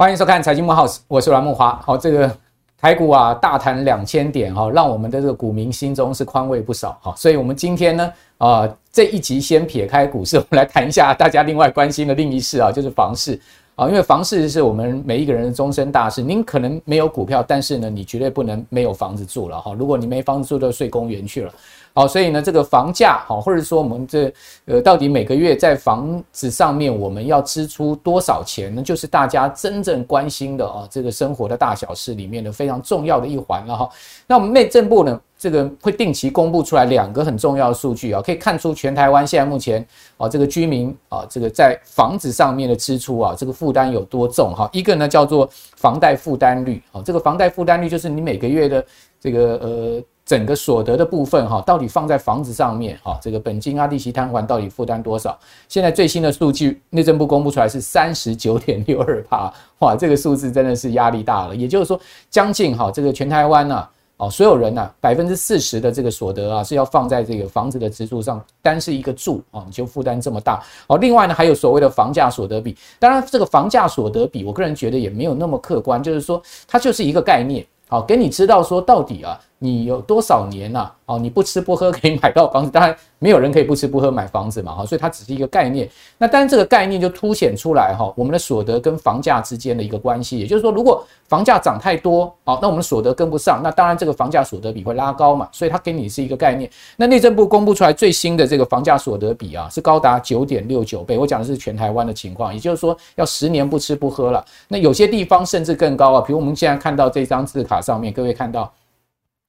欢迎收看《财经慕 House》，我是阮慕驊。好，这个台股啊，大谈两千点哈，让我们的这个股民心中是宽慰不少哈。所以，我们今天呢，啊，这一集先撇开股市，我们来谈一下大家另外关心的另一事啊，就是房市啊。因为房市是我们每一个人的终身大事。您可能没有股票，但是呢，你绝对不能没有房子住了哈。如果你没房子住，就睡公园去了。好，所以呢，这个房价好，或者说我们这呃，到底每个月在房子上面我们要支出多少钱呢？就是大家真正关心的啊，这个生活的大小事里面的非常重要的一环了哈。那我们内政部呢，这个会定期公布出来两个很重要的数据啊，可以看出全台湾现在目前啊，这个居民啊，这个在房子上面的支出啊，这个负担有多重哈。一个呢叫做房贷负担率啊，这个房贷负担率就是你每个月的这个呃。整个所得的部分哈，到底放在房子上面哈，这个本金啊、利息摊还到底负担多少？现在最新的数据，内政部公布出来是三十九点六二趴，哇，这个数字真的是压力大了。也就是说，将近哈，这个全台湾呐，哦，所有人呐，百分之四十的这个所得啊，是要放在这个房子的支出上，单是一个住啊，你就负担这么大。哦，另外呢，还有所谓的房价所得比，当然这个房价所得比，我个人觉得也没有那么客观，就是说它就是一个概念，好，给你知道说到底啊。你有多少年呐？哦，你不吃不喝可以买到房子，当然没有人可以不吃不喝买房子嘛，哈，所以它只是一个概念。那当然这个概念就凸显出来哈，我们的所得跟房价之间的一个关系。也就是说，如果房价涨太多，好，那我们所得跟不上，那当然这个房价所得比会拉高嘛。所以它给你是一个概念。那内政部公布出来最新的这个房价所得比啊，是高达九点六九倍。我讲的是全台湾的情况，也就是说要十年不吃不喝了。那有些地方甚至更高啊，比如我们现在看到这张字卡上面，各位看到。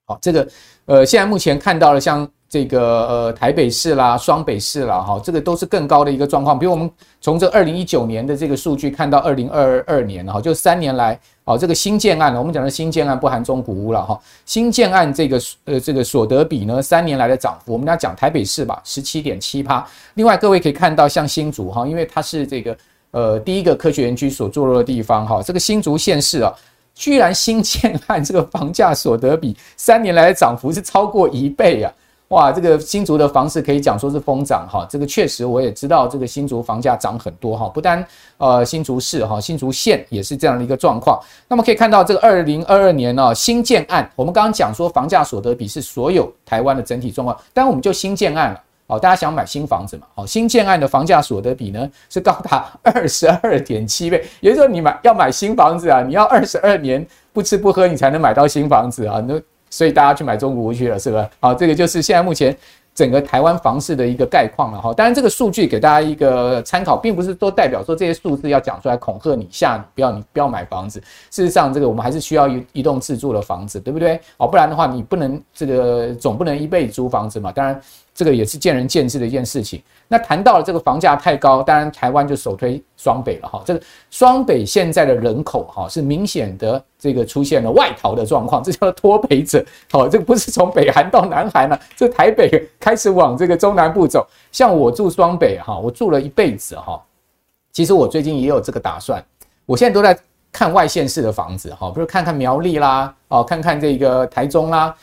好，这个呃，现在目前看到了像这个呃台北市啦、双北市啦，哈，这个都是更高的一个状况。比如我们从这二零一九年的这个数据看到二零二二年，哈，就三年来，哦，这个新建案，我们讲的新建案不含中古屋了，哈，新建案这个呃这个所得比呢，三年来的涨幅，我们要讲台北市吧，十七点七趴。另外各位可以看到，像新竹哈，因为它是这个呃第一个科学园区所坐落的地方，哈，这个新竹县市啊。居然新建案这个房价所得比三年来的涨幅是超过一倍啊！哇，这个新竹的房市可以讲说是疯涨哈。这个确实我也知道，这个新竹房价涨很多哈。不单呃新竹市哈，新竹县也是这样的一个状况。那么可以看到，这个二零二二年呢，新建案，我们刚刚讲说房价所得比是所有台湾的整体状况，但我们就新建案了。好，大家想买新房子嘛？好，新建案的房价所得比呢是高达 二十二点七倍，也就是说你买要买新房子啊，你要二十二年不吃不喝你才能买到新房子啊，那所以大家去买中古屋去了，是吧？好，这个就是现在目前。整个台湾房市的一个概况了哈，当然这个数据给大家一个参考，并不是都代表说这些数字要讲出来恐吓你，吓你不要你不要买房子。事实上，这个我们还是需要一一栋自住的房子，对不对？哦，不然的话你不能这个总不能一辈子租房子嘛。当然。这个也是见仁见智的一件事情。那谈到了这个房价太高，当然台湾就首推双北了哈。这个双北现在的人口哈是明显的这个出现了外逃的状况，这叫做脱北者。好，这个不是从北韩到南韩了，这台北开始往这个中南部走。像我住双北哈，我住了一辈子哈。其实我最近也有这个打算，我现在都在看外县市的房子哈，比如看看苗栗啦，哦，看看这个台中啦。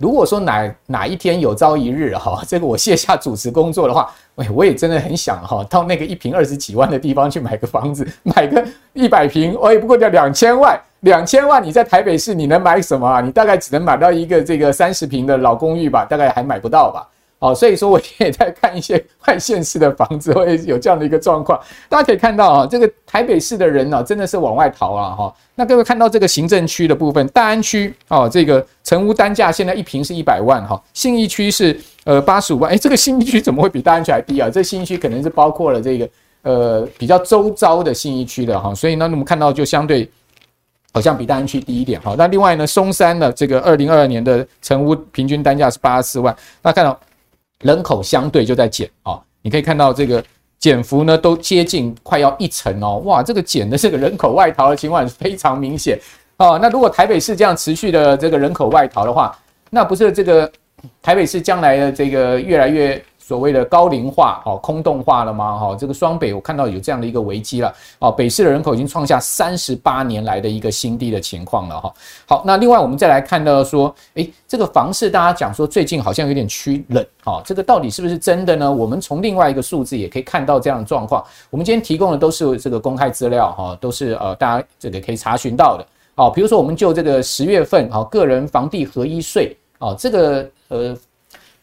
如果说哪哪一天有朝一日哈，这个我卸下主持工作的话，哎，我也真的很想哈，到那个一平二十几万的地方去买个房子，买个一百坪，哎，不过要两千万，两千万你在台北市你能买什么啊？你大概只能买到一个这个三十平的老公寓吧，大概还买不到吧。好，所以说我也在看一些外县市的房子，会有这样的一个状况。大家可以看到啊，这个台北市的人呢，真的是往外逃啊！哈，那各位看到这个行政区的部分，大安区哦，这个成屋单价现在一平是一百万哈，信义区是呃八十五万，诶，这个信义区怎么会比大安区还低啊？这信义区可能是包括了这个呃比较周遭的信义区的哈，所以呢，我们看到就相对好像比大安区低一点哈。那另外呢，松山的这个二零二二年的成屋平均单价是八十四万，那看到。人口相对就在减啊，你可以看到这个减幅呢，都接近快要一成哦，哇，这个减的这个人口外逃的情况非常明显哦。那如果台北市这样持续的这个人口外逃的话，那不是这个台北市将来的这个越来越所谓的高龄化，哦，空洞化了吗？哈，这个双北我看到有这样的一个危机了，哦，北市的人口已经创下三十八年来的一个新低的情况了，哈。好，那另外我们再来看到说，诶，这个房市大家讲说最近好像有点趋冷，哈，这个到底是不是真的呢？我们从另外一个数字也可以看到这样的状况。我们今天提供的都是这个公开资料，哈，都是呃大家这个可以查询到的。好，比如说我们就这个十月份，好，个人房地合一税，啊，这个呃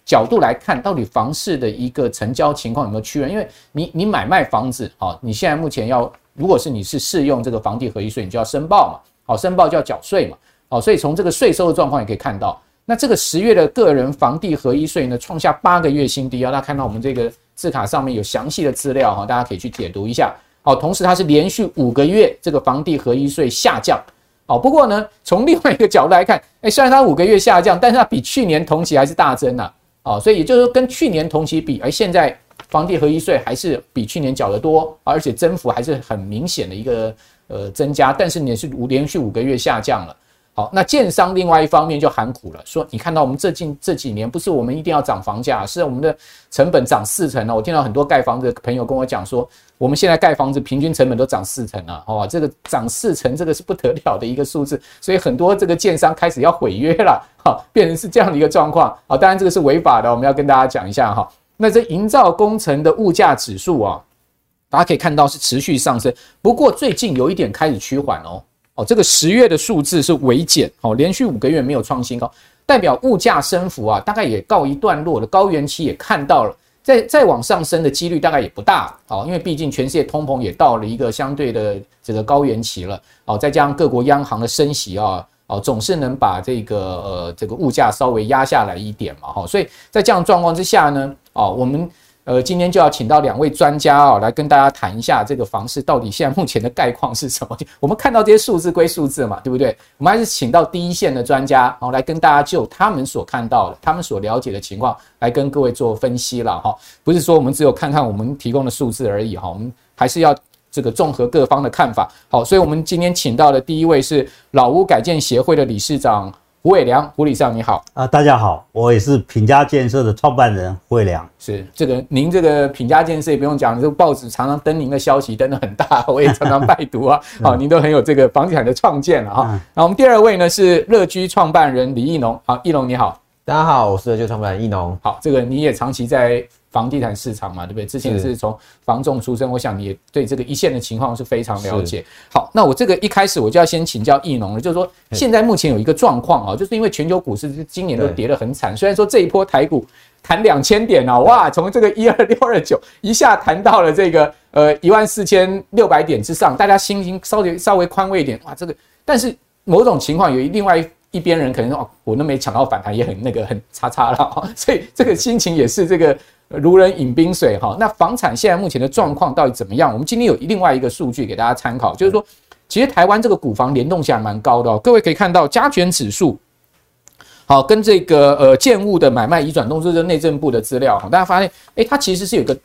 角度来看，到底房市的一个成交情况有没有趋缓？因为你你买卖房子，啊，你现在目前要，如果是你是适用这个房地合一税，你就要申报嘛，好，申报就要缴税嘛，好，所以从这个税收的状况也可以看到，那这个十月的个人房地合一税呢，创下八个月新低啊，大家看到我们这个字卡上面有详细的资料哈，大家可以去解读一下，好，同时它是连续五个月这个房地合一税下降。哦，不过呢，从另外一个角度来看，哎，虽然它五个月下降，但是它比去年同期还是大增了。啊，所以也就是说，跟去年同期比，而现在房地合一税还是比去年缴得多，而且增幅还是很明显的一个呃增加，但是也是五连续五个月下降了。好，那建商另外一方面就喊苦了，说你看到我们这近这几年不是我们一定要涨房价，是我们的成本涨四成了。我听到很多盖房子的朋友跟我讲说，我们现在盖房子平均成本都涨四成了，哦，这个涨四成，这个是不得了的一个数字，所以很多这个建商开始要毁约了，哈，变成是这样的一个状况。好，当然这个是违法的，我们要跟大家讲一下哈。那这营造工程的物价指数啊，大家可以看到是持续上升，不过最近有一点开始趋缓哦。哦，这个十月的数字是微减，哦，连续五个月没有创新高，代表物价升幅啊，大概也告一段落了，高原期也看到了，再再往上升的几率大概也不大，哦，因为毕竟全世界通膨也到了一个相对的这个高原期了，哦，再加上各国央行的升息啊，哦，总是能把这个呃这个物价稍微压下来一点嘛，哈，所以在这样状况之下呢，哦，我们。呃，今天就要请到两位专家啊，来跟大家谈一下这个房市到底现在目前的概况是什么。我们看到这些数字归数字嘛，对不对？我们还是请到第一线的专家，然后来跟大家就他们所看到的、他们所了解的情况来跟各位做分析了哈。不是说我们只有看看我们提供的数字而已哈，我们还是要这个综合各方的看法。好，所以我们今天请到的第一位是老屋改建协会的理事长。胡伟良，胡理事长你好啊，大家好，我也是品家建设的创办人胡伟良。是这个，您这个品家建设也不用讲，这个报纸常常登您的消息登得很大，我也常常拜读啊。好，您都很有这个房地产的创建了哈。那我们第二位呢是乐居创办人李义农，好，义农你好，大家好，我是乐居创办人义农。好，这个你也长期在。房地产市场嘛，对不对？之前是从房仲出身，我想你也对这个一线的情况是非常了解。好，那我这个一开始我就要先请教易农了，就是说现在目前有一个状况啊，就是因为全球股市今年都跌得很惨，虽然说这一波台股弹两千点啊，哇，从这个一二六二九一下弹到了这个呃一万四千六百点之上，大家心情稍微稍微宽慰一点，哇，这个但是某种情况有另外一边人可能说哦，我都没抢到反弹，也很那个很差差了，所以这个心情也是这个。如人饮冰水哈，那房产现在目前的状况到底怎么样？我们今天有另外一个数据给大家参考，就是说，其实台湾这个股房联动性还蛮高的哦。各位可以看到加权指数，好，跟这个呃建物的买卖移转动作，这是内政部的资料哈，大家发现，诶，它其实是有个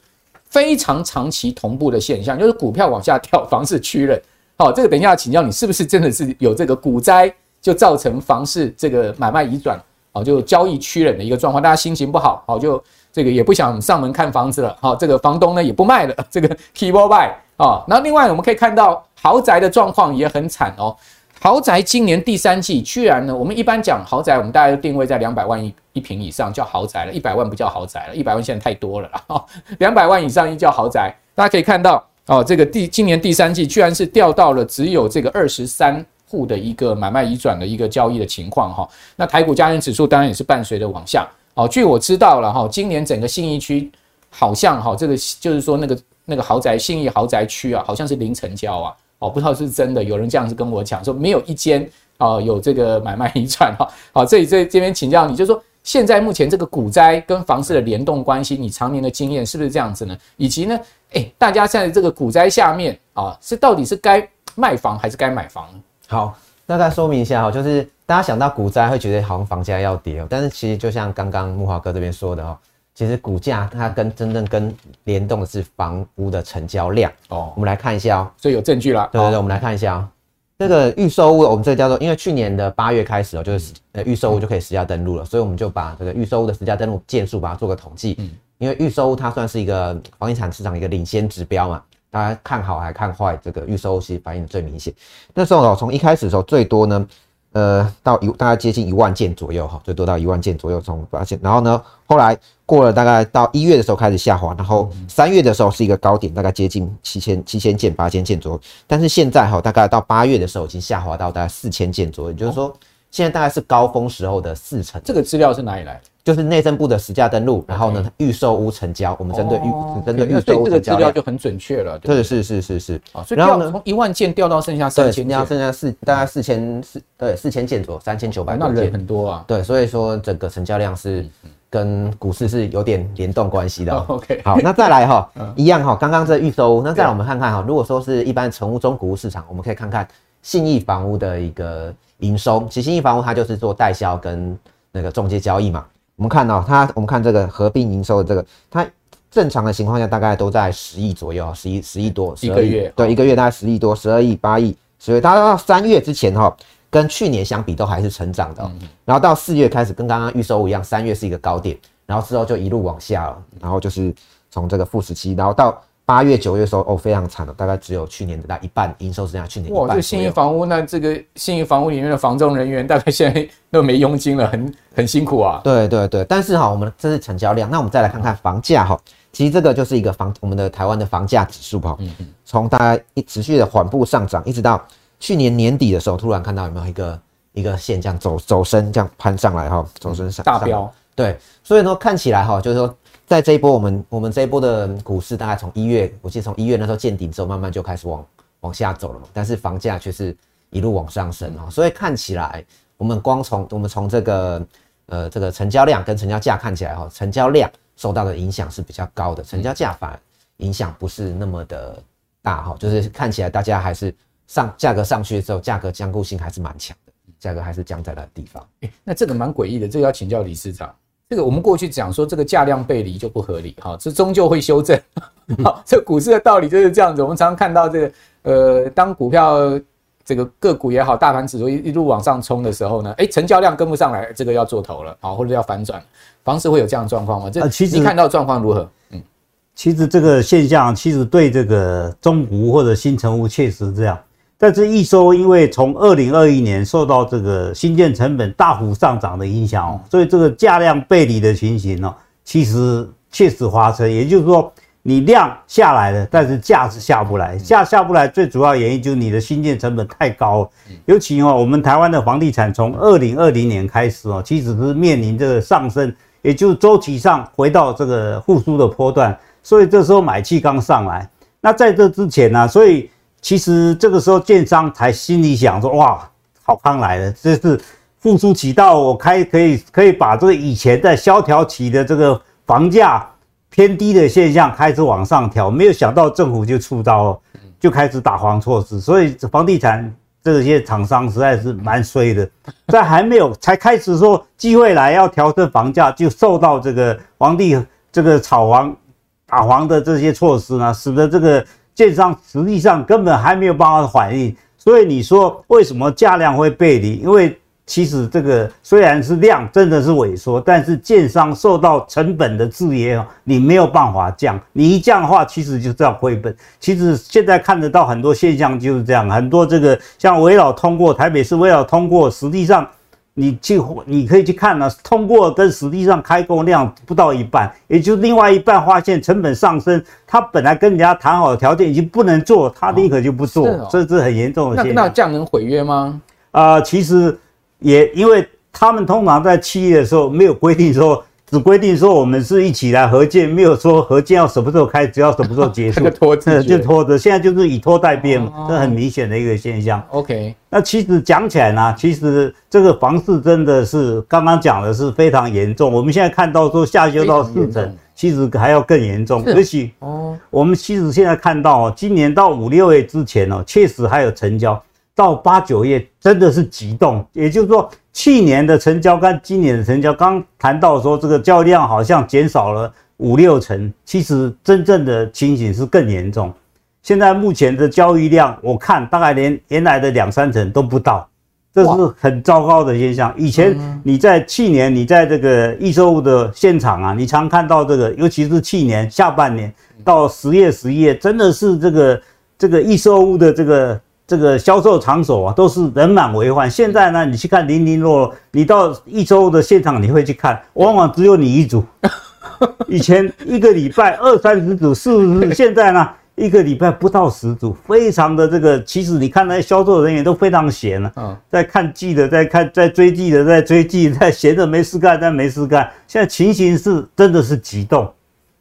非常长期同步的现象，就是股票往下跳，房市趋冷。好，这个等一下请教你，是不是真的是有这个股灾就造成房市这个买卖移转，好，就交易趋冷的一个状况，大家心情不好，好就。这个也不想上门看房子了，好，这个房东呢也不卖了，这个 keyboard buy 啊。然后另外我们可以看到豪宅的状况也很惨哦。豪宅今年第三季居然呢，我们一般讲豪宅，我们大概都定位在两百万一一平以上叫豪宅了，一百万不叫豪宅了，一百万现在太多了啦。两百万以上一叫豪宅，大家可以看到哦，这个第今年第三季居然是掉到了只有这个二十三户的一个买卖移转的一个交易的情况哈。那台股加权指数当然也是伴随着往下。哦，据我知道了哈，今年整个信义区好像哈，这个就是说那个那个豪宅信义豪宅区啊，好像是零成交啊。哦，不知道是真的，有人这样子跟我讲说，没有一间啊有这个买卖移转哈。好，这里这这边请教你，就是说现在目前这个股灾跟房市的联动关系，你常年的经验是不是这样子呢？以及呢，诶，大家在这个股灾下面啊，是到底是该卖房还是该买房呢？好，那再说明一下哈，就是。大家想到股灾会觉得好像房价要跌，但是其实就像刚刚木华哥这边说的哦，其实股价它跟真正跟联动的是房屋的成交量哦。我们来看一下哦，所以有证据了。对对对，我们来看一下哦，这个预售屋我们这个叫做，因为去年的八月开始哦，就是呃预售屋就可以实价登录了，所以我们就把这个预售屋的实价登录件数把它做个统计。嗯，因为预售屋它算是一个房地产市场一个领先指标嘛，大家看好还看坏，这个预售屋其实反应最明显。那时候哦，从一开始的时候最多呢。呃，到一大概接近一万件左右哈，最多到一万件左右从发现，然后呢，后来过了大概到一月的时候开始下滑，然后三月的时候是一个高点，大概接近七千七千件八千件左右，但是现在哈，大概到八月的时候已经下滑到大概四千件左右，也就是说现在大概是高峰时候的四成。这个资料是哪里来的？就是内政部的实价登录，然后呢，预售屋成交，我们针对预针对预售屋这个资料就很准确了。对，是是是是。啊，所以掉从一万件掉到剩下三千件，剩下四大概四千四对四千件左右，三千九百多件，那人很多啊。对，所以说整个成交量是跟股市是有点联动关系的。OK，好，那再来哈，一样哈，刚刚这预售屋，那再来我们看看哈，如果说是一般成屋中古屋市场，我们可以看看信义房屋的一个营收，其实信义房屋它就是做代销跟那个中介交易嘛。我们看到、哦、它，我们看这个合并营收的这个，它正常的情况下大概都在十亿左右，十亿十亿多，一个月对，一个月大概十亿多，十二亿八亿，所以到三月之前哈、哦，跟去年相比都还是成长的、哦，嗯、然后到四月开始跟刚刚预售一样，三月是一个高点，然后之后就一路往下了，然后就是从这个负十七，然后到。八月九月的时候，哦，非常惨了，大概只有去年的大概一半营收，剩下去年一半。哇，这信义房屋，那这个信义房屋里面的房仲人员 大概现在都没佣金了，很很辛苦啊。对对对，但是哈，我们这是成交量，那我们再来看看房价哈，其实这个就是一个房我们的台湾的房价指数哈，从大概一持续的缓步上涨，一直到去年年底的时候，突然看到有没有一个一个线这样走走升，这样攀上来哈，走升上大飙。对，所以呢，看起来哈，就是说。在这一波，我们我们这一波的股市大概从一月，我记得从一月那时候见顶之后，慢慢就开始往往下走了嘛。但是房价却是一路往上升哦，所以看起来我们光从我们从这个呃这个成交量跟成交价看起来哈，成交量受到的影响是比较高的，成交价反而影响不是那么的大哈，就是看起来大家还是上价格上去之后，价格僵固性还是蛮强的，价格还是僵在那地方。欸，那这个蛮诡异的，这个要请教李市长。这个我们过去讲说，这个价量背离就不合理，哈，这终究会修正。好，这股市的道理就是这样子。我们常常看到这个，呃，当股票这个个股也好，大盘指数一一路往上冲的时候呢，哎，成交量跟不上来，这个要做头了，好，或者要反转。房市会有这样的状况吗？这其实你看到状况如何？嗯，其实这个现象其实对这个中股或者新成屋确实是这样。但是一收，因为从二零二一年受到这个新建成本大幅上涨的影响哦，所以这个价量背离的情形呢，其实确实发生。也就是说，你量下来了，但是价是下不来，价下不来，最主要原因就是你的新建成本太高。尤其哦，我们台湾的房地产从二零二零年开始哦，其实是面临这个上升，也就是周期上回到这个复苏的波段，所以这时候买气刚上来。那在这之前呢，所以。其实这个时候，建商才心里想说：“哇，好康来了，这是复苏期到，我开可以可以把这个以前在萧条期的这个房价偏低的现象开始往上调。”没有想到政府就出招了，就开始打黄措施，所以房地产这些厂商实在是蛮衰的，在还没有才开始说机会来要调整房价，就受到这个房地这个炒房打黄的这些措施呢，使得这个。建商实际上根本还没有办法反应，所以你说为什么价量会背离？因为其实这个虽然是量真的是萎缩，但是建商受到成本的制约，你没有办法降，你一降的话，其实就这样亏本。其实现在看得到很多现象就是这样，很多这个像围绕通过，台北市围绕通过，实际上。你去，你可以去看了、啊，通过跟实际上开工量不到一半，也就另外一半发现成本上升，他本来跟人家谈好的条件已经不能做，他立刻就不做，哦哦、这是很严重的现象。那那这样能毁约吗？啊、呃，其实也因为他们通常在七月的时候没有规定说。只规定说我们是一起来合建，没有说合建要什么时候开，只要什么时候结束，拖着就 拖着。现在就是以拖代变嘛，这很明显的一个现象。OK，那其实讲起来呢，其实这个房市真的是刚刚讲的是非常严重。我们现在看到说下修到四成，其实还要更严重。而且哦，我们其实现在看到哦，今年到五六月之前哦，确实还有成交。到八九月真的是急冻，也就是说，去年的成交跟今年的成交，刚谈到说这个交易量好像减少了五六成，其实真正的情形是更严重。现在目前的交易量，我看大概连原来的两三成都不到，这是很糟糕的现象。以前你在去年，你在这个预售物的现场啊，你常看到这个，尤其是去年下半年到十月、十一月，真的是这个这个预售物的这个这个销售场所啊，都是人满为患。现在呢，你去看零零落落，你到一周的现场，你会去看，往往只有你一组。以前一个礼拜二三十组，是不是？现在呢？一个礼拜不到十组，非常的这个，其实你看那些销售人员都非常闲了，啊，在看剧的，在看在追剧的，在追剧，在闲着没事干，在没事干。现在情形是真的是激动，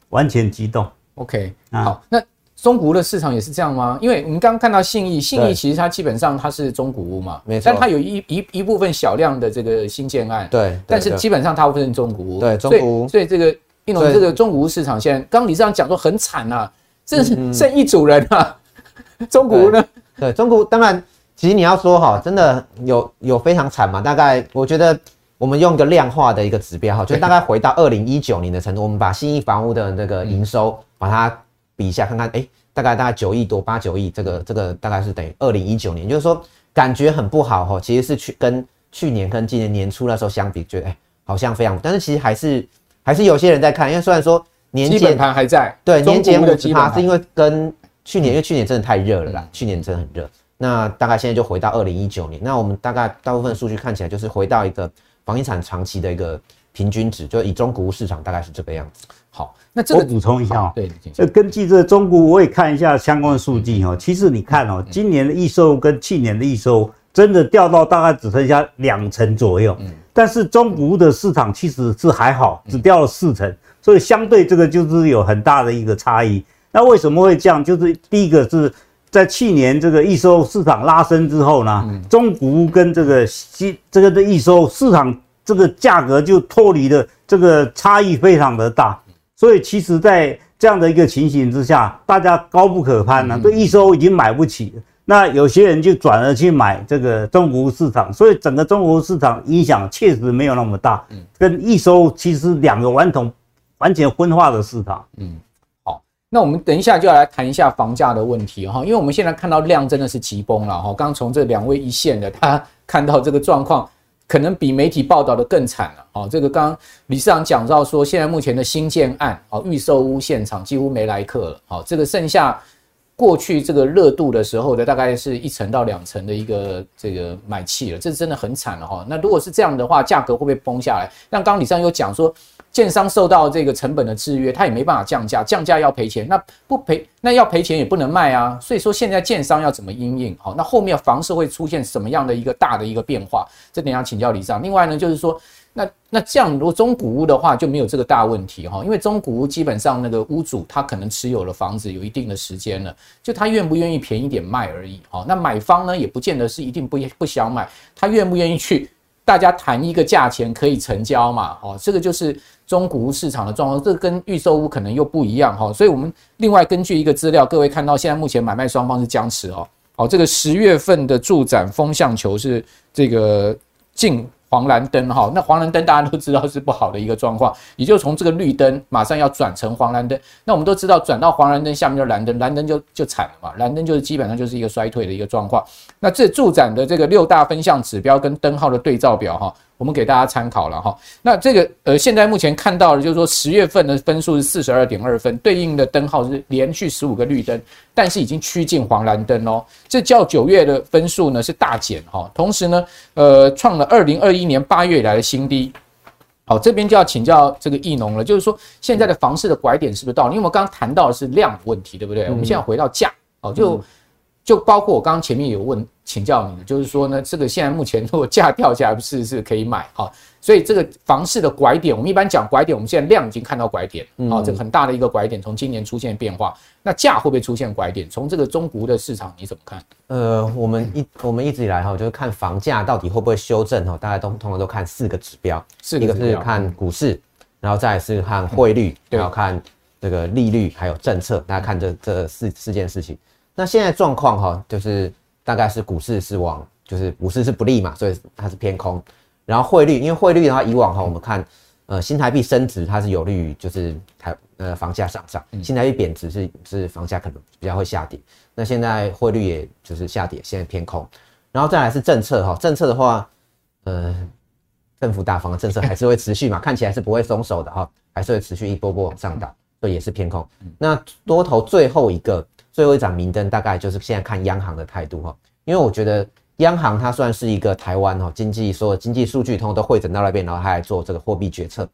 完全激动。OK，好，那中古屋的市场也是这样吗？因为我们刚刚看到信义，信义其实它基本上它是中古屋嘛，没错，但它有一一一部分小量的这个新建案，对，但是基本上大部分是中古屋，对，中古屋，所以这个应龙这个中古屋市场现在，刚刚理事长讲说很惨啊。这是剩一组人啊，中古屋呢？对，中古当然，其实你要说哈，真的有有非常惨嘛？大概我觉得我们用一个量化的一个指标哈，就大概回到二零一九年的程度，我们把信义房屋的那个营收把它比一下，看看哎，大概大概九亿多八九亿，这个这个大概是等于二零一九年，就是说感觉很不好哈。其实是去跟去年跟今年年初那时候相比，觉得哎好像非常，但是其实还是还是有些人在看，因为虽然说。年基本盘还在，对，年减五十趴是因为跟去年，因为去年真的太热了啦，去年真的很热。那大概现在就回到二零一九年，那我们大概大部分数据看起来就是回到一个房地产长期的一个平均值，就以中古屋市场大概是这个样子。好，那这个我补充一下哦，对，这根据这个中国，我也看一下相关的数据哦。其实你看哦，今年的预售跟去年的预售真的掉到大概只剩下两成左右，嗯，但是中古的市场其实是还好，只掉了四成。所以相对这个就是有很大的一个差异。那为什么会这样？就是第一个是在去年这个预售市场拉升之后呢，中古跟这个新这个的预售市场这个价格就脱离了这个差异非常的大。所以其实，在这样的一个情形之下，大家高不可攀了，对预售已经买不起。那有些人就转而去买这个中国市场，所以整个中国市场影响确实没有那么大。跟一收其实两个完同。完全分化的市场。嗯，好，那我们等一下就要来谈一下房价的问题哈，因为我们现在看到量真的是急崩了哈。刚从这两位一线的他看到这个状况，可能比媒体报道的更惨了。哦，这个刚刚理事长讲到说，现在目前的新建案哦，预售屋现场几乎没来客了。好，这个剩下过去这个热度的时候的大概是一层到两层的一个这个买气了，这真的很惨了哈。那如果是这样的话，价格会不会崩下来？那刚刚理事长有讲说。建商受到这个成本的制约，他也没办法降价，降价要赔钱，那不赔，那要赔钱也不能卖啊。所以说现在建商要怎么因应？好，那后面房市会出现什么样的一个大的一个变化？这点要请教理事长。另外呢，就是说，那那这样如果中古屋的话就没有这个大问题哈，因为中古屋基本上那个屋主他可能持有了房子有一定的时间了，就他愿不愿意便宜点卖而已。好，那买方呢也不见得是一定不不想买，他愿不愿意去？大家谈一个价钱可以成交嘛？哦，这个就是中古屋市场的状况，这跟预售屋可能又不一样哈。所以我们另外根据一个资料，各位看到现在目前买卖双方是僵持哦。好，这个十月份的住展风向球是这个进。黄蓝灯哈，那黄蓝灯大家都知道是不好的一个状况，也就从这个绿灯马上要转成黄蓝灯。那我们都知道，转到黄蓝灯下面就是蓝灯，蓝灯就就惨了嘛，蓝灯就是基本上就是一个衰退的一个状况。那这住展的这个六大分项指标跟灯号的对照表哈。我们给大家参考了哈，那这个呃，现在目前看到的就是说十月份的分数是四十二点二分，对应的灯号是连续十五个绿灯，但是已经趋近黄蓝灯哦。这较九月的分数呢是大减哈，同时呢，呃，创了二零二一年八月以来的新低。好，这边就要请教这个义农了，就是说现在的房市的拐点是不是到了？因为我们刚刚谈到的是量问题，对不对？我们现在回到价，哦，就就包括我刚刚前面有问。请教你的，就是说呢，这个现在目前如果价掉下来，是是可以买哈，所以这个房市的拐点，我们一般讲拐点，我们现在量已经看到拐点，啊，这个很大的一个拐点，从今年出现变化，那价会不会出现拐点？从这个中国的市场你怎么看？呃，我们一我们一直以来哈，就是看房价到底会不会修正哈，大家都通常都看四个指标，四个指标，一个是看股市，然后再是看汇率，然后看这个利率，还有政策，大家看这这四四件事情。那现在状况哈，就是。大概是股市是往，就是股市是不利嘛，所以它是偏空。然后汇率，因为汇率的话，以往哈我们看，呃，新台币升值它是有利于就是台呃房价上涨，新台币贬值是是房价可能比较会下跌。那现在汇率也就是下跌，现在偏空。然后再来是政策哈，政策的话，呃，政府大方的政策还是会持续嘛，看起来是不会松手的哈，还是会持续一波波往上打，所以也是偏空。那多头最后一个最后一盏明灯，大概就是现在看央行的态度哈，因为我觉得央行它算是一个台湾哈经济所有经济数据通通都汇整到那边，然后它来做这个货币决策，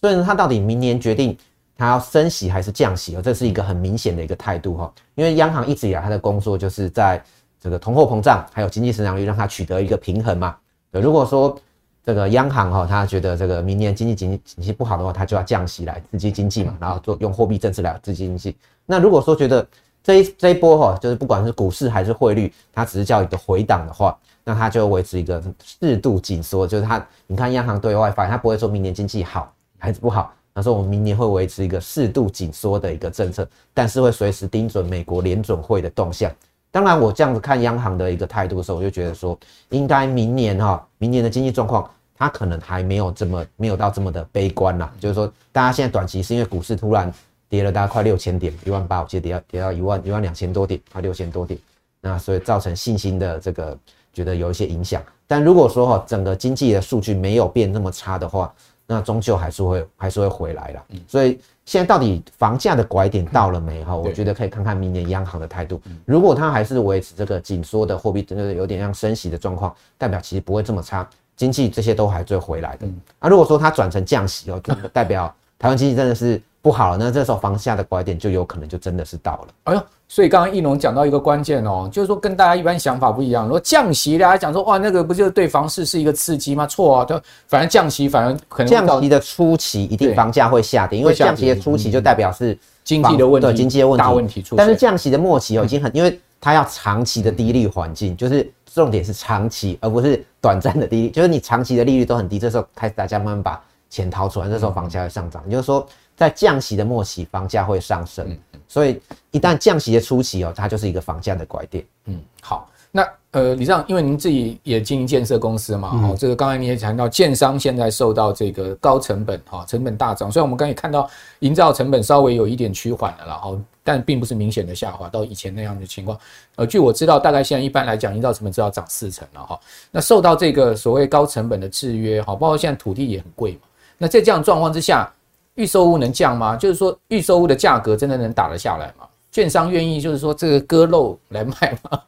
所以呢，它到底明年决定它要升息还是降息哦，这是一个很明显的一个态度哈，因为央行一直以来它的工作就是在。这个通货膨胀还有经济成长率，让它取得一个平衡嘛？如果说这个央行哈，他觉得这个明年经济经济经济不好的话，他就要降息来刺激经济嘛，然后做用货币政策来刺激经济。那如果说觉得这一这一波哈，就是不管是股市还是汇率，它只是叫一个回档的话，那它就维持一个适度紧缩，就是它你看央行对外发言，它不会说明年经济好还是不好，他说我们明年会维持一个适度紧缩的一个政策，但是会随时盯准美国联准会的动向。当然，我这样子看央行的一个态度的时候，我就觉得说，应该明年哈，明年的经济状况，它可能还没有这么没有到这么的悲观啦。就是说，大家现在短期是因为股市突然跌了大概快六千点，一万八，我记得跌到跌到一万一万两千多点，快六千多点，那所以造成信心的这个觉得有一些影响。但如果说哈，整个经济的数据没有变那么差的话，那终究还是会还是会回来了。所以。现在到底房价的拐点到了没？哈，我觉得可以看看明年央行的态度。如果它还是维持这个紧缩的货币，真的有点像升息的状况，代表其实不会这么差，经济这些都还是会回来的。啊，如果说它转成降息哦，就代表台湾经济真的是不好了，那这时候房价的拐点就有可能就真的是到了。哎呦，所以刚刚奕龙讲到一个关键哦，就是说跟大家一般想法不一样。如果降息，大家讲说哇，那个不就是对房市是一个刺激吗？错啊，就反正降息，反而可能降息的初期一定房价会下跌，因为降息的初期就代表是经济的问题，对经济的问题大问题出现。但是降息的末期哦，已经很，因为它要长期的低利率环境，就是重点是长期，而不是短暂的低利，就是你长期的利率都很低，这时候开始大家慢慢把钱掏出来，这时候房价会上涨。也就是说。在降息的末期，房价会上升，所以一旦降息的初期哦，它就是一个房价的拐点。嗯，好，那呃，理事长，因为您自己也经营建设公司嘛，哦，这个刚才你也谈到，建商现在受到这个高成本哈，成本大涨，所以我们刚才也看到营造成本稍微有一点趋缓了啦，哈，但并不是明显的下滑到以前那样的情况。呃，据我知道，大概现在一般来讲，营造成本至少涨四成了哈。那受到这个所谓高成本的制约，哈，包括现在土地也很贵嘛，那在这样状况之下。预售屋能降吗？就是说，预售屋的价格真的能打得下来吗？券商愿意就是说这个割肉来卖吗？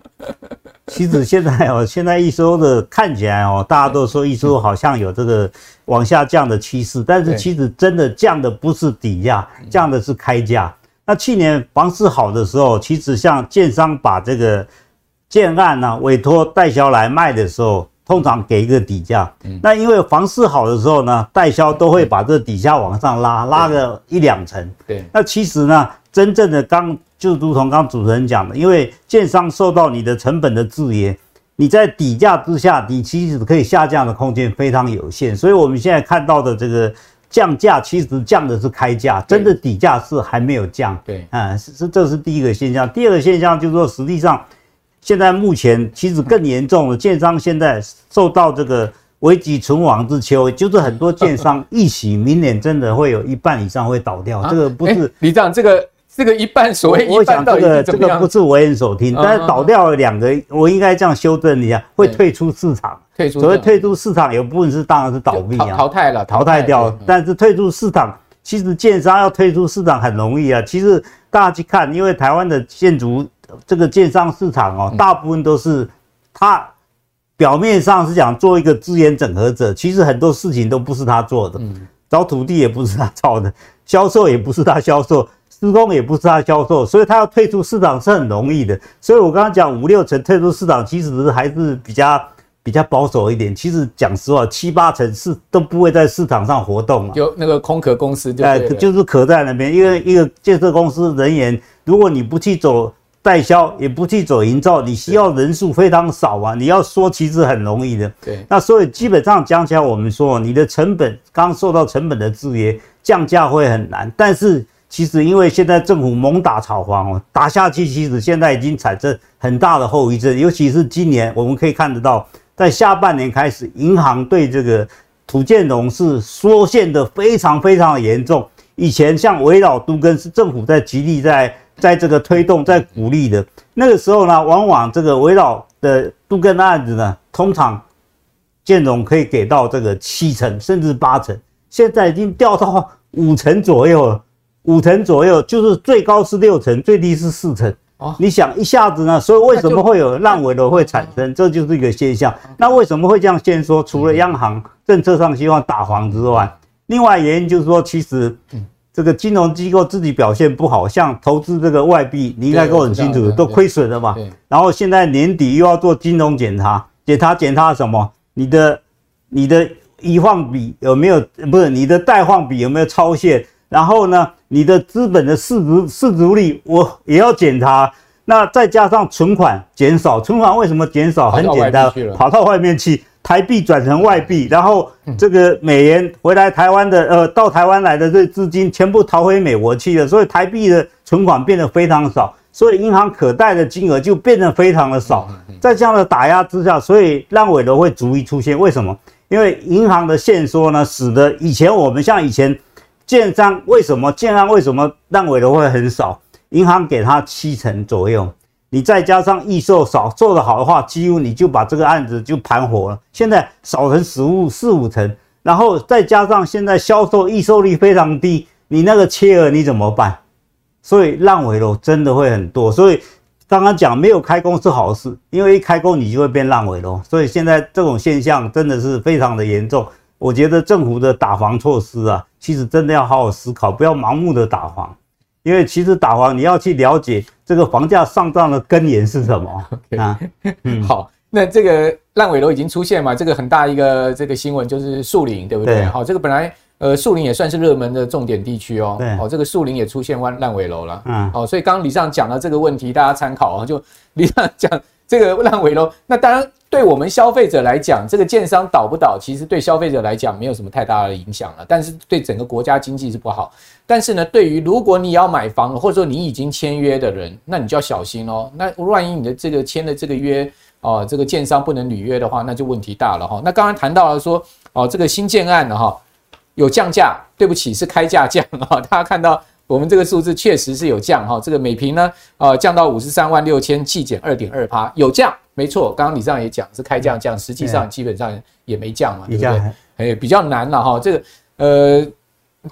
其实现在哦，现在预售的看起来哦，大家都说预售好像有这个往下降的趋势，但是其实真的降的不是底价，降的是开价。那去年房市好的时候，其实像建商把这个建案呢委托代销来卖的时候。通常给一个底价，那因为房市好的时候呢，代销都会把这底价往上拉，拉个一两成。对，那其实呢，真正的刚就如同刚主持人讲的，因为建商受到你的成本的制约，你在底价之下，你其实可以下降的空间非常有限。所以我们现在看到的这个降价，其实降的是开价，真的底价是还没有降。对，啊，是是，这是第一个现象。第二个现象就是说，实际上。现在目前其实更严重的，建商现在受到这个危急存亡之秋，就是很多建商一洗明年真的会有一半以上会倒掉。这个不是李长，这个这个一半所谓一半，我想这个这个不是危言耸听，但是倒掉了两个，我应该这样修正一下，会退出市场。退出所谓退出市场，有部分是当然是倒闭啊，淘汰了，淘汰掉。但是退出市场，其实建商要退出市场很容易啊。其实大家去看，因为台湾的建筑。这个建商市场哦，大部分都是他表面上是讲做一个资源整合者，其实很多事情都不是他做的，找土地也不是他找的，销售也不是他销售，施工也不是他销售，所以他要退出市场是很容易的。所以我刚刚讲五六成退出市场，其实还是比较比较保守一点。其实讲实话，七八成是都不会在市场上活动了，就那个空壳公司对，哎，就是壳在那边，因为一个建设公司人员，如果你不去走。代销也不去走营造，你需要人数非常少啊！你要说其实很容易的。对，那所以基本上讲起来，我们说你的成本刚受到成本的制约，降价会很难。但是其实因为现在政府猛打炒房哦，打下去其实现在已经产生很大的后遗症，尤其是今年我们可以看得到，在下半年开始，银行对这个土建融是缩限的非常非常的严重。以前像围绕都跟是政府在极力在。在这个推动、在鼓励的。那个时候呢，往往这个围绕的都更案子呢，通常建融可以给到这个七成甚至八成，现在已经掉到五成左右了，五成左右就是最高是六成，最低是四成。哦，你想一下子呢？所以为什么会有烂尾楼会产生？这就是一个现象。那为什么会这样先说？除了央行政策上希望打房之外，另外原因就是说，其实这个金融机构自己表现不好，像投资这个外币，你应该都很清楚，都亏损了嘛。然后现在年底又要做金融检查，检查检查什么？你的你的移换比有没有？不是你的贷换比有没有超限？然后呢，你的资本的市值市值率我也要检查。那再加上存款减少，存款为什么减少？很简单，跑到外面去，台币转成外币，然后这个美元回来台湾的，呃，到台湾来的这资金全部逃回美国去了，所以台币的存款变得非常少，所以银行可贷的金额就变得非常的少。在这样的打压之下，所以烂尾楼会逐一出现。为什么？因为银行的限缩呢，使得以前我们像以前。建商为什么建商为什么烂尾楼会很少？银行给他七成左右，你再加上预售少，做得好的话，几乎你就把这个案子就盘活了。现在少成十五四五成，然后再加上现在销售预售率非常低，你那个切额你怎么办？所以烂尾楼真的会很多。所以刚刚讲没有开工是好事，因为一开工你就会变烂尾楼。所以现在这种现象真的是非常的严重。我觉得政府的打房措施啊，其实真的要好好思考，不要盲目的打房，因为其实打房你要去了解这个房价上涨的根源是什么.啊。嗯，好，那这个烂尾楼已经出现嘛？这个很大一个这个新闻就是树林，对不对？好哦，这个本来呃树林也算是热门的重点地区哦。对，哦，这个树林也出现烂烂尾楼了。嗯，好，所以刚刚李尚讲了这个问题，大家参考啊，就李尚讲。这个烂尾楼，那当然对我们消费者来讲，这个建商倒不倒，其实对消费者来讲没有什么太大的影响了。但是对整个国家经济是不好。但是呢，对于如果你要买房，或者说你已经签约的人，那你就要小心哦。那万一你的这个签的这个约哦，这个建商不能履约的话，那就问题大了哈。那刚刚谈到了说哦，这个新建案的哈有降价，对不起，是开价降啊。大家看到。我们这个数字确实是有降哈，这个每平呢，呃，降到五十三万六千，季减二点二趴，有降，没错。刚刚李尚也讲是开降降，实际上基本上也没降嘛，对不对？哎，比较难了哈，这个呃，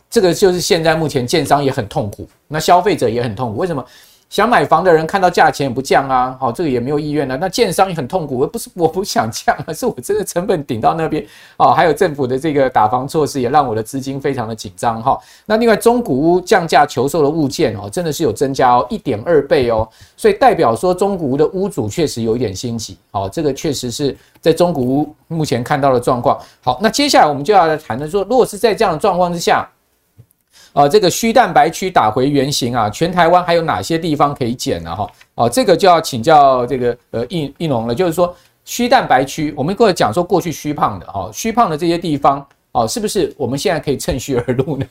这个就是现在目前建商也很痛苦，那消费者也很痛苦，为什么？想买房的人看到价钱也不降啊，好，这个也没有意愿了。那建商也很痛苦，不是 我不想降，而是我真的成本顶到那边啊。还有政府的这个打房措施也让我的资金非常的紧张哈。那另外中古屋降价求售的物件哦，真的是有增加哦，一点二倍哦，所以代表说中古屋的屋主确实有一点心急。哦，这个确实是在中古屋目前看到的状况。好，那接下来我们就要来谈的说，如果是在这样的状况之下。啊，这个虚蛋白区打回原形啊，全台湾还有哪些地方可以减呢？哈，哦，这个就要请教这个呃应应龙了，就是说虚蛋白区，我们过去讲说过去虚胖的哦，虚胖的这些地方哦，是不是我们现在可以趁虚而入呢？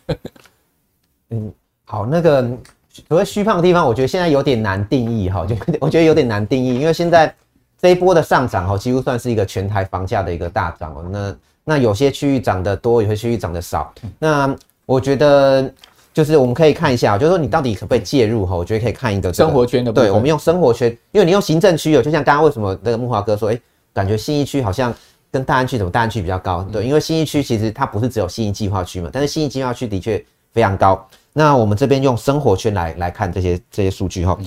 嗯，好，那个所谓虚胖的地方，我觉得现在有点难定义哈，就我觉得有点难定义，因为现在这一波的上涨哈，几乎算是一个全台房价的一个大涨哦。那那有些区域涨得多，有些区域涨得少，那。我觉得就是我们可以看一下，就是说你到底可不可以介入哈？我觉得可以看一个生活圈的部分。对，我们用生活圈，因为你用行政区有，就像刚刚为什么那个木华哥说，哎，感觉新义区好像跟大安区怎么大安区比较高？对，因为新义区其实它不是只有信义计划区嘛，但是信义计划区的确非常高。那我们这边用生活圈来来看这些这些数据哈，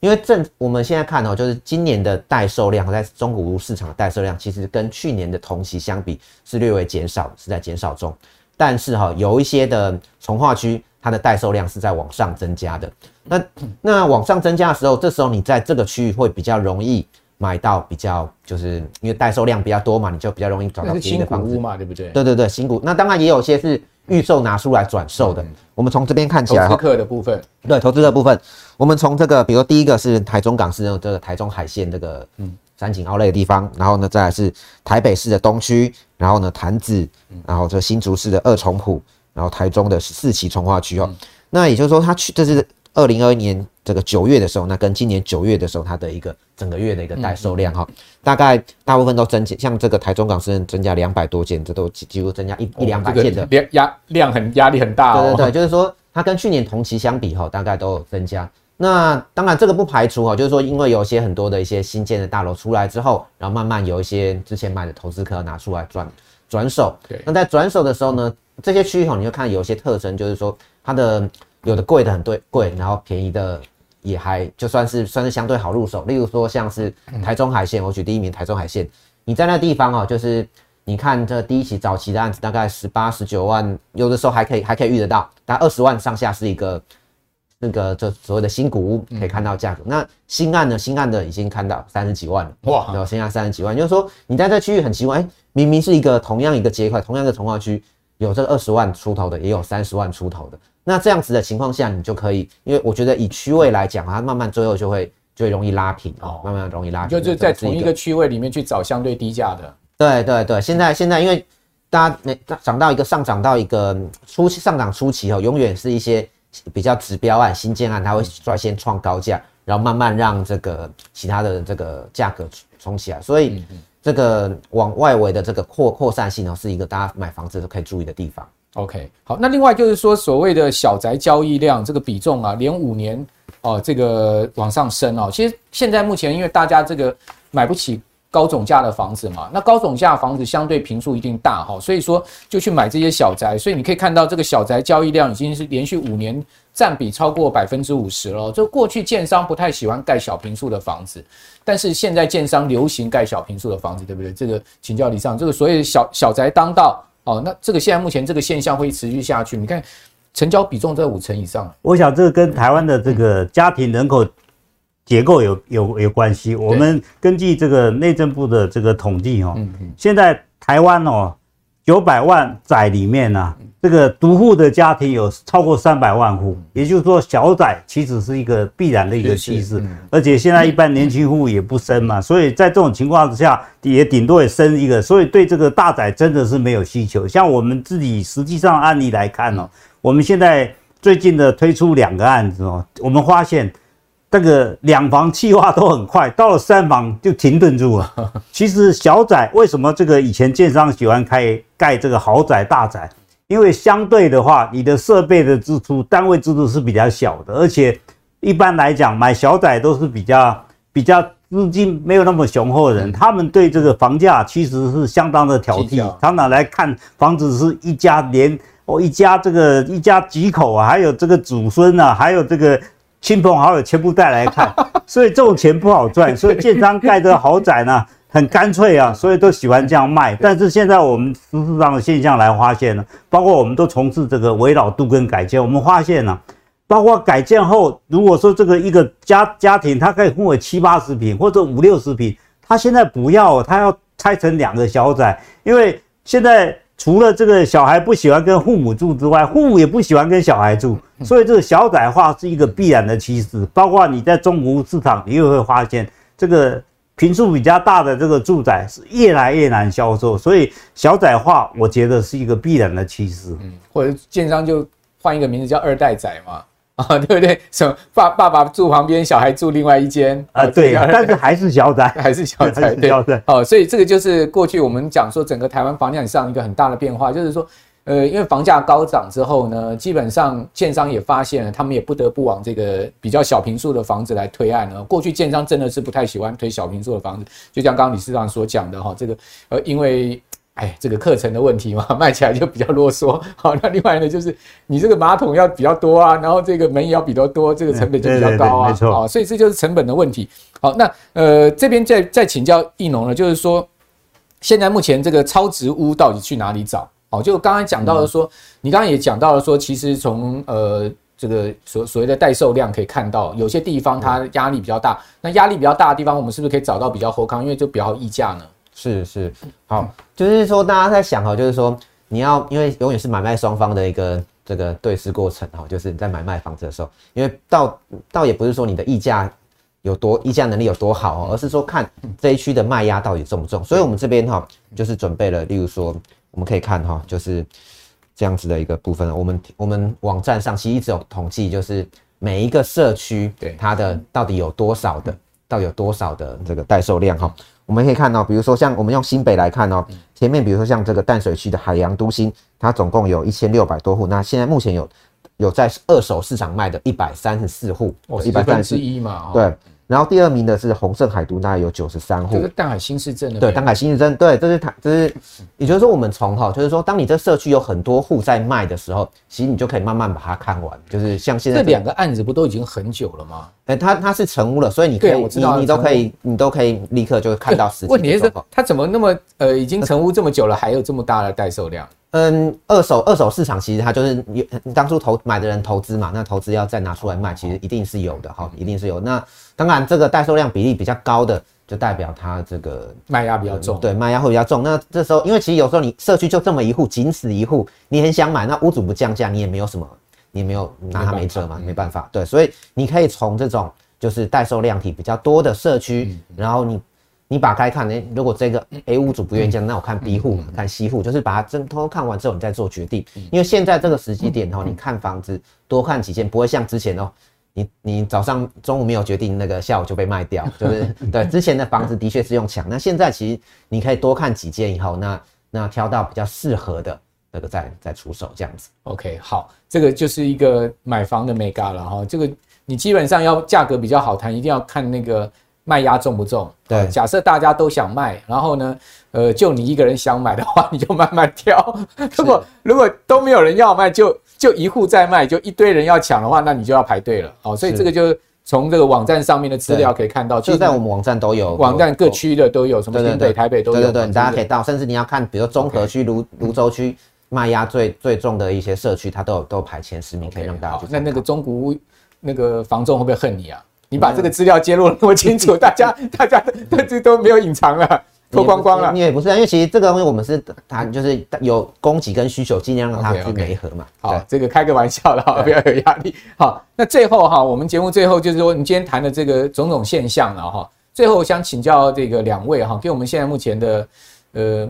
因为正我们现在看哦，就是今年的待售量在中古屋市场的待售量，其实跟去年的同期相比是略微减少，是在减少中。但是哈，有一些的从化区，它的待售量是在往上增加的。那那往上增加的时候，这时候你在这个区域会比较容易买到比较，就是因为待售量比较多嘛，你就比较容易找到便宜的房子嘛，对不对？对对对，新股。那当然也有些是预售拿出来转售的。嗯、我们从这边看起来，投资客的部分，对投资的部分，我们从这个，比如说第一个是台中港市这个台中海线这个，嗯。三井奥莱的地方，然后呢，再来是台北市的东区，然后呢，潭子，然后这新竹市的二重埔，然后台中的四期重化区哦。嗯、那也就是说，它去这是二零二一年这个九月的时候，那跟今年九月的时候，它的一个整个月的一个待售量哈，嗯、大概大部分都增加，像这个台中港是增加两百多件，这都几乎增加一一两百件的量压量很压力很大哦。对对对，就是说 它跟去年同期相比哈，大概都有增加。那当然这个不排除哈，就是说因为有一些很多的一些新建的大楼出来之后，然后慢慢有一些之前买的投资客拿出来转转手。对。那在转手的时候呢，这些区域哈，你就看有一些特征，就是说它的有的贵的很对贵，然后便宜的也还就算是算是相对好入手。例如说像是台中海线，我举第一名台中海线，你在那地方哦，就是。你看这第一期早期的案子，大概十八、十九万，有的时候还可以还可以遇得到，大概二十万上下是一个那个这所谓的新古屋可以看到价格。嗯、那新案呢？新案的已经看到三十几万了，哇！然后剩下三十几万，就是说你在这区域很奇怪，哎，明明是一个同样一个街块，同样的从化区，有这二十万出头的，也有三十万出头的。那这样子的情况下，你就可以，因为我觉得以区位来讲，它慢慢最后就会就会容易拉平哦，慢慢容易拉平，就是在同一个区位里面去找相对低价的。对对对，现在现在因为大家没涨到一个上涨到一个初期上涨初期哦，永远是一些比较指标案、新建案，它会率先创高价，然后慢慢让这个其他的这个价格冲起来。所以这个往外围的这个扩扩散性哦，是一个大家买房子都可以注意的地方。OK，好，那另外就是说所谓的小宅交易量这个比重啊，连五年哦这个往上升哦，其实现在目前因为大家这个买不起。高总价的房子嘛，那高总价房子相对坪数一定大哈，所以说就去买这些小宅，所以你可以看到这个小宅交易量已经是连续五年占比超过百分之五十了。就过去建商不太喜欢盖小坪数的房子，但是现在建商流行盖小坪数的房子，对不对？这个请教李尚，这个所谓的小小宅当道哦，那这个现在目前这个现象会持续下去？你看成交比重在五成以上，我想这个跟台湾的这个家庭人口。结构有有有关系。我们根据这个内政部的这个统计哦，现在台湾哦九百万宅里面呢，这个独户的家庭有超过三百万户，也就是说小宅其实是一个必然的一个趋势。而且现在一般年轻户也不生嘛，所以在这种情况之下，也顶多也生一个，所以对这个大宅真的是没有需求。像我们自己实际上案例来看哦，我们现在最近的推出两个案子哦，我们发现。这个两房计划都很快，到了三房就停顿住了。其实小宅为什么这个以前建商喜欢开盖这个豪宅大宅？因为相对的话，你的设备的支出单位支出是比较小的，而且一般来讲买小宅都是比较比较资金没有那么雄厚的人，他们对这个房价其实是相当的挑剔，常常来看房子是一家连哦一家这个一家几口啊，还有这个祖孙啊，还有这个。亲朋好友全部带来看，所以这种钱不好赚，所以建商盖的豪宅呢很干脆啊，所以都喜欢这样卖。但是现在我们实质上的现象来发现呢，包括我们都从事这个围老度跟改建，我们发现呢，包括改建后，如果说这个一个家家庭它可以分为七八十平或者五六十平，他现在不要，他要拆成两个小宅，因为现在。除了这个小孩不喜欢跟父母住之外，父母也不喜欢跟小孩住，所以这个小宅化是一个必然的趋势。包括你在中国市场，你也会发现，这个坪数比较大的这个住宅是越来越难销售，所以小宅化我觉得是一个必然的趋势。嗯，或者建商就换一个名字叫二代仔嘛。啊，对不对？什么爸爸爸住旁边，小孩住另外一间啊？对，但是还是小宅，还是小宅，对。哦，所以这个就是过去我们讲说整个台湾房价上一个很大的变化，就是说，呃，因为房价高涨之后呢，基本上建商也发现了，他们也不得不往这个比较小平数的房子来推案了。过去建商真的是不太喜欢推小平数的房子，就像刚刚李市长所讲的哈，这个呃，因为。哎，这个课程的问题嘛，卖起来就比较啰嗦。好，那另外呢，就是你这个马桶要比较多啊，然后这个门也要比较多，这个成本就比较高啊。没错，好，所以这就是成本的问题。好，那呃这边再再请教易农了，就是说现在目前这个超值屋到底去哪里找？好，就刚刚讲到了说，嗯、你刚刚也讲到了说，其实从呃这个所所谓的待售量可以看到，有些地方它压力比较大。嗯、那压力比较大的地方，我们是不是可以找到比较后康？因为就比较溢价呢？是是，好，就是说大家在想哈，就是说你要，因为永远是买卖双方的一个这个对峙过程哈，就是你在买卖房子的时候，因为倒倒也不是说你的议价有多议价能力有多好，而是说看这一区的卖压到底重不重。所以我们这边哈，就是准备了，例如说我们可以看哈，就是这样子的一个部分。我们我们网站上其实一直有统计，就是每一个社区对它的到底有多少的，到底有多少的这个待售量哈。我们可以看到，比如说像我们用新北来看哦，前面比如说像这个淡水区的海洋都心，它总共有一千六百多户，那现在目前有有在二手市场卖的一百三十四户，一百三十一嘛，对。然后第二名的是红盛海都，大概有九十三户。这个淡海新市镇的。对，淡海新市镇，对，这是它，这是，也就是说，我们从哈，就是说，当你这社区有很多户在卖的时候，其实你就可以慢慢把它看完。就是像现在这两个案子不都已经很久了吗？哎，它它是成屋了，所以你可以，你你都可以，你都可以立刻就看到实际。问题是，它怎么那么呃，已经成屋这么久了，还有这么大的待售量？嗯，二手二手市场其实它就是你当初投买的人投资嘛，那投资要再拿出来卖，其实一定是有的哈，一定是有。那当然这个代售量比例比较高的，就代表它这个卖压比较重，对，卖压会比较重。那这时候，因为其实有时候你社区就这么一户，仅此一户，你很想买，那屋主不降价，你也没有什么，你也没有拿他没辙嘛，没办法。对，所以你可以从这种就是代售量体比较多的社区，然后你。你打开看，诶，如果这个 A 屋主不愿意降，那我看 B 户，看 C 户，就是把它真偷偷看完之后，你再做决定。因为现在这个时机点哦，你看房子多看几间，不会像之前哦，你你早上中午没有决定，那个下午就被卖掉，就是对。之前的房子的确是用抢，那现在其实你可以多看几间以后，那那挑到比较适合的那个再再出手这样子。OK，好，这个就是一个买房的眉角了哈。这个你基本上要价格比较好谈，一定要看那个。卖压重不重？对，假设大家都想卖，然后呢，呃，就你一个人想买的话，你就慢慢挑。如果如果都没有人要卖，就就一户在卖，就一堆人要抢的话，那你就要排队了。哦，所以这个就从这个网站上面的资料可以看到，就在我们网站都有，网站各区的都有，什么新北、台北都有。对对对，大家可以到，甚至你要看，比如说中和区、芦芦洲区卖压最最重的一些社区，它都有都排前十名，可以让大家。那那个中古屋那个房仲会不会恨你啊？你把这个资料揭露得那么清楚，大家大家这都没有隐藏了，脱光光了。你也不是啊，因为其实这个东西我们是谈，就是有供给跟需求，尽量让它去媒合嘛。好，这个开个玩笑不要有压力。好，那最后哈，我们节目最后就是说，你今天谈的这个种种现象了哈。最后我想请教这个两位哈，给我们现在目前的呃。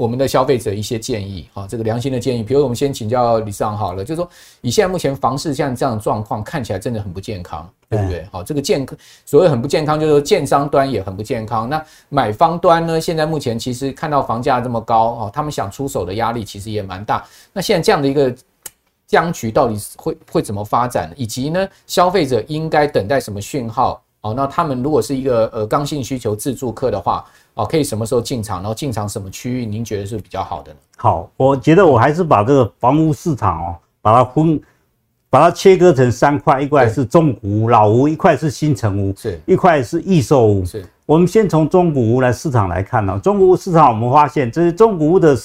我们的消费者一些建议，哈，这个良心的建议，比如我们先请教李市长好了，就是说，以现在目前房市像这样的状况，看起来真的很不健康，对不对？好，这个健康，所谓很不健康，就是说建商端也很不健康。那买方端呢？现在目前其实看到房价这么高，哦，他们想出手的压力其实也蛮大。那现在这样的一个僵局，到底会会怎么发展？以及呢，消费者应该等待什么讯号？哦，那他们如果是一个呃刚性需求自住客的话。哦，可以什么时候进场？然后进场什么区域？您觉得是比较好的呢？好，我觉得我还是把这个房屋市场哦，把它分，把它切割成三块，一块是中古屋、老屋，一块是新城屋，是一块是预售屋。是，我们先从中古屋来市场来看呢、哦，中古屋市场我们发现，这些中古屋的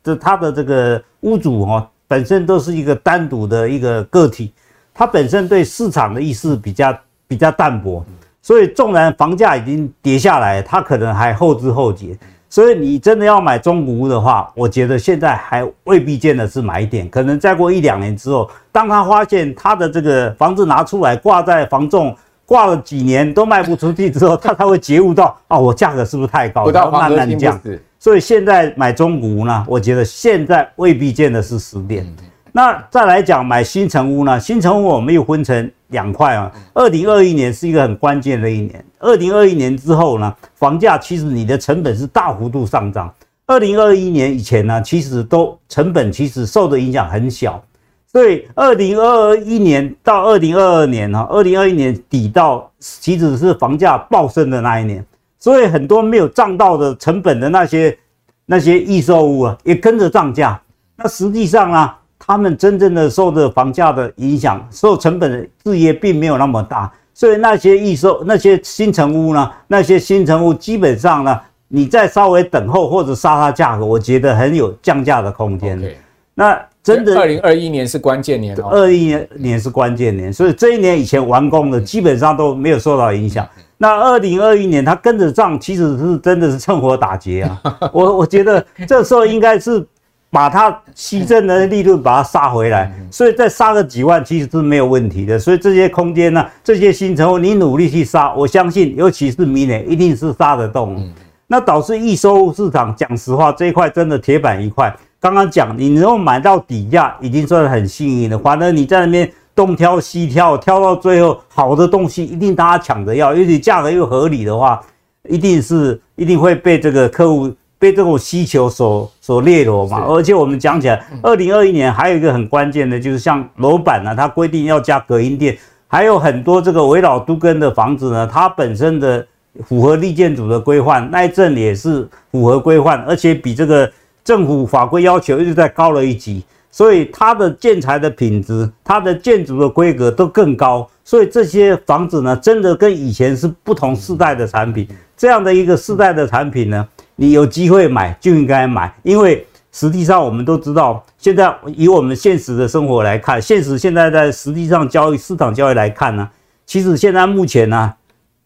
这它的这个屋主哦，本身都是一个单独的一个个体，它本身对市场的意识比较比较淡薄。所以，纵然房价已经跌下来，他可能还后知后觉。所以，你真的要买中古屋的话，我觉得现在还未必见得是买点。可能再过一两年之后，当他发现他的这个房子拿出来挂在房仲，挂了几年都卖不出去之后，他才会觉悟到啊，我价格是不是太高，然后慢慢降。所以，现在买中古屋呢，我觉得现在未必见得是时点。那再来讲买新城屋呢？新城屋我们又分成两块啊。二零二一年是一个很关键的一年。二零二一年之后呢，房价其实你的成本是大幅度上涨。二零二一年以前呢，其实都成本其实受的影响很小。所以二零二一年到二零二二年哈，二零二一年底到其实是房价暴升的那一年。所以很多没有涨到的成本的那些那些易售物啊，也跟着涨价。那实际上呢？他们真正的受的房价的影响，受成本的制约并没有那么大，所以那些预售、那些新城屋呢，那些新城屋基本上呢，你再稍微等候或者杀杀价格，我觉得很有降价的空间。Okay. 那真的，二零二一年是关键年，哦二一年是关键年，所以这一年以前完工的基本上都没有受到影响。那二零二一年它跟着涨，其实是真的是趁火打劫啊！我我觉得这时候应该是。把它牺牲的利润把它杀回来，所以再杀个几万其实是没有问题的。所以这些空间呢，这些新成屋你努力去杀，我相信，尤其是明年一定是杀得动。那导致预售市场，讲实话这一块真的铁板一块。刚刚讲你能够买到底价，已经算很幸运了。反而你在那边东挑西挑，挑到最后好的东西一定大家抢着要，尤其价格又合理的话，一定是一定会被这个客户被这种需求所所掠夺嘛。而且我们讲起来，二零二一年还有一个很关键的，就是像楼板呢，它规定要加隔音垫，还有很多这个围绕都更的房子呢，它本身的符合立建组的规范，那一阵也是符合规范，而且比这个政府法规要求一直在高了一级。所以它的建材的品质，它的建筑的规格都更高，所以这些房子呢，真的跟以前是不同世代的产品。这样的一个世代的产品呢，你有机会买就应该买，因为实际上我们都知道，现在以我们现实的生活来看，现实现在在实际上交易市场交易来看呢，其实现在目前呢，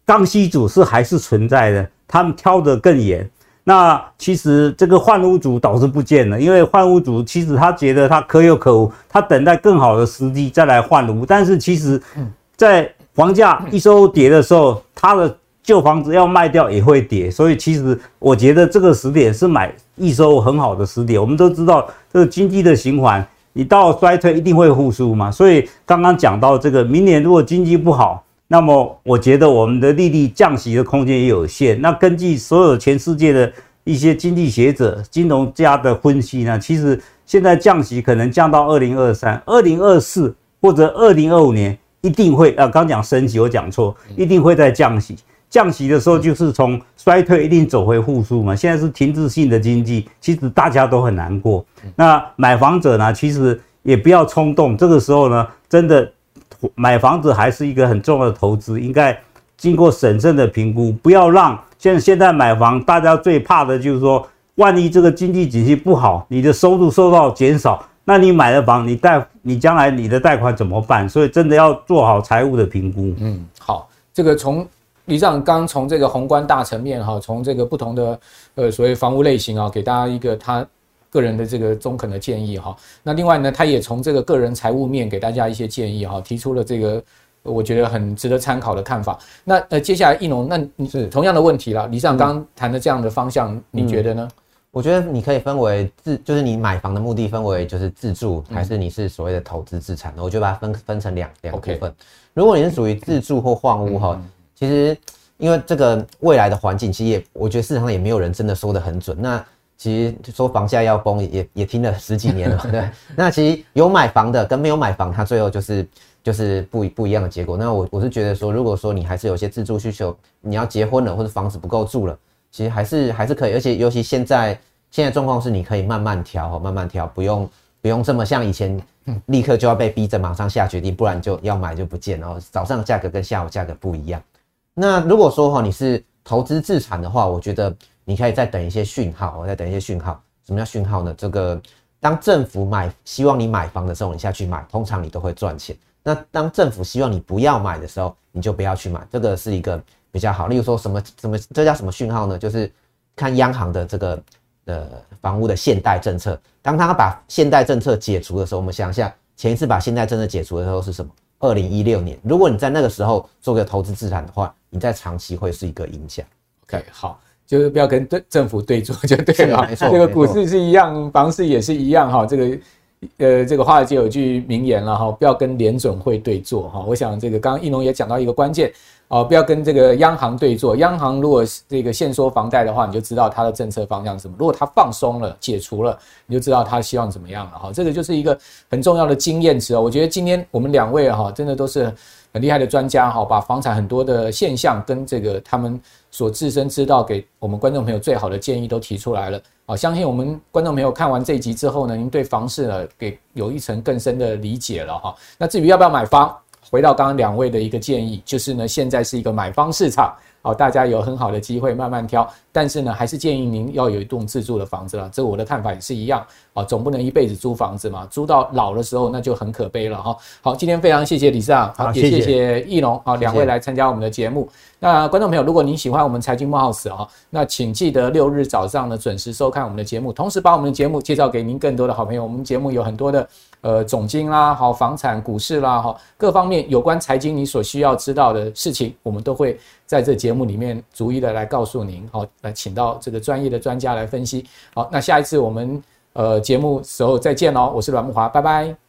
刚需组是还是存在的，他们挑得更严。那其实这个换屋族倒是不见了，因为换屋族其实他觉得他可有可无，他等待更好的时机再来换屋。但是其实，在房价一收跌的时候，他的旧房子要卖掉也会跌。所以其实我觉得这个时点是买易收很好的时点。我们都知道这个经济的循环，你到衰退一定会复苏嘛。所以刚刚讲到这个，明年如果经济不好。那么我觉得我们的利率降息的空间也有限。那根据所有全世界的一些经济学者、金融家的分析呢，其实现在降息可能降到二零二三、二零二四或者二零二五年一定会啊。刚讲升息，我讲错，一定会再降息。降息的时候就是从衰退一定走回复苏嘛。现在是停滞性的经济，其实大家都很难过。那买房者呢，其实也不要冲动，这个时候呢，真的。买房子还是一个很重要的投资，应该经过审慎的评估，不要让现现在买房，大家最怕的就是说，万一这个经济景气不好，你的收入受到减少，那你买了房，你贷你将来你的贷款怎么办？所以真的要做好财务的评估。嗯，好，这个从理事长刚从这个宏观大层面哈，从这个不同的呃所谓房屋类型啊，给大家一个他。个人的这个中肯的建议哈，那另外呢，他也从这个个人财务面给大家一些建议哈，提出了这个我觉得很值得参考的看法。那呃，接下来奕农，那你是同样的问题了，理事长刚刚谈的这样的方向，嗯、你觉得呢？我觉得你可以分为自，就是你买房的目的分为就是自住，还是你是所谓的投资资产？我就把它分分成两两部分。Okay. 如果你是属于自住或换屋哈，其实因为这个未来的环境，其实也我觉得市场上也没有人真的说得很准。那其实说房价要崩也也听了十几年了，对。那其实有买房的跟没有买房，它最后就是就是不不一样的结果。那我我是觉得说，如果说你还是有些自住需求，你要结婚了或者房子不够住了，其实还是还是可以。而且尤其现在现在状况是，你可以慢慢调，慢慢调，不用不用这么像以前立刻就要被逼着马上下决定，不然就要买就不见。然后早上价格跟下午价格不一样。那如果说哈你是投资自产的话，我觉得。你可以再等一些讯号，我再等一些讯号。什么叫讯号呢？这个当政府买希望你买房的时候，你下去买，通常你都会赚钱。那当政府希望你不要买的时候，你就不要去买。这个是一个比较好。例如说什么什么，这叫什么讯号呢？就是看央行的这个呃房屋的限贷政策。当他把限贷政策解除的时候，我们想一下，前一次把限贷政策解除的时候是什么？二零一六年。如果你在那个时候做个投资资产的话，你在长期会是一个影响。OK，好。就是不要跟对政府对坐就对了，这个股市是一样，房市也是一样哈。这个呃，这个华尔街有句名言了哈，不要跟联准会对坐哈。我想这个刚刚奕农也讲到一个关键哦，不要跟这个央行对坐。央行如果这个限缩房贷的话，你就知道它的政策方向是什么；如果它放松了、解除了，你就知道它希望怎么样了哈。这个就是一个很重要的经验值啊。我觉得今天我们两位哈，真的都是。很厉害的专家哈，把房产很多的现象跟这个他们所自身知道给我们观众朋友最好的建议都提出来了啊！相信我们观众朋友看完这一集之后呢，您对房市呢给有一层更深的理解了哈。那至于要不要买房，回到刚刚两位的一个建议，就是呢，现在是一个买方市场。好，大家有很好的机会慢慢挑，但是呢，还是建议您要有一栋自住的房子了。这我的看法也是一样啊，总不能一辈子租房子嘛，租到老的时候那就很可悲了哈。好，今天非常谢谢理事长，好，也谢谢易龙啊，两位来参加我们的节目。那观众朋友，如果您喜欢我们财经慕 House 啊，那请记得六日早上呢准时收看我们的节目，同时把我们的节目介绍给您更多的好朋友。我们节目有很多的呃总经啦，好房产、股市啦，哈，各方面有关财经你所需要知道的事情，我们都会在这节目里面逐一的来告诉您。好，来请到这个专业的专家来分析。好，那下一次我们呃节目时候再见喽，我是阮慕华，拜拜。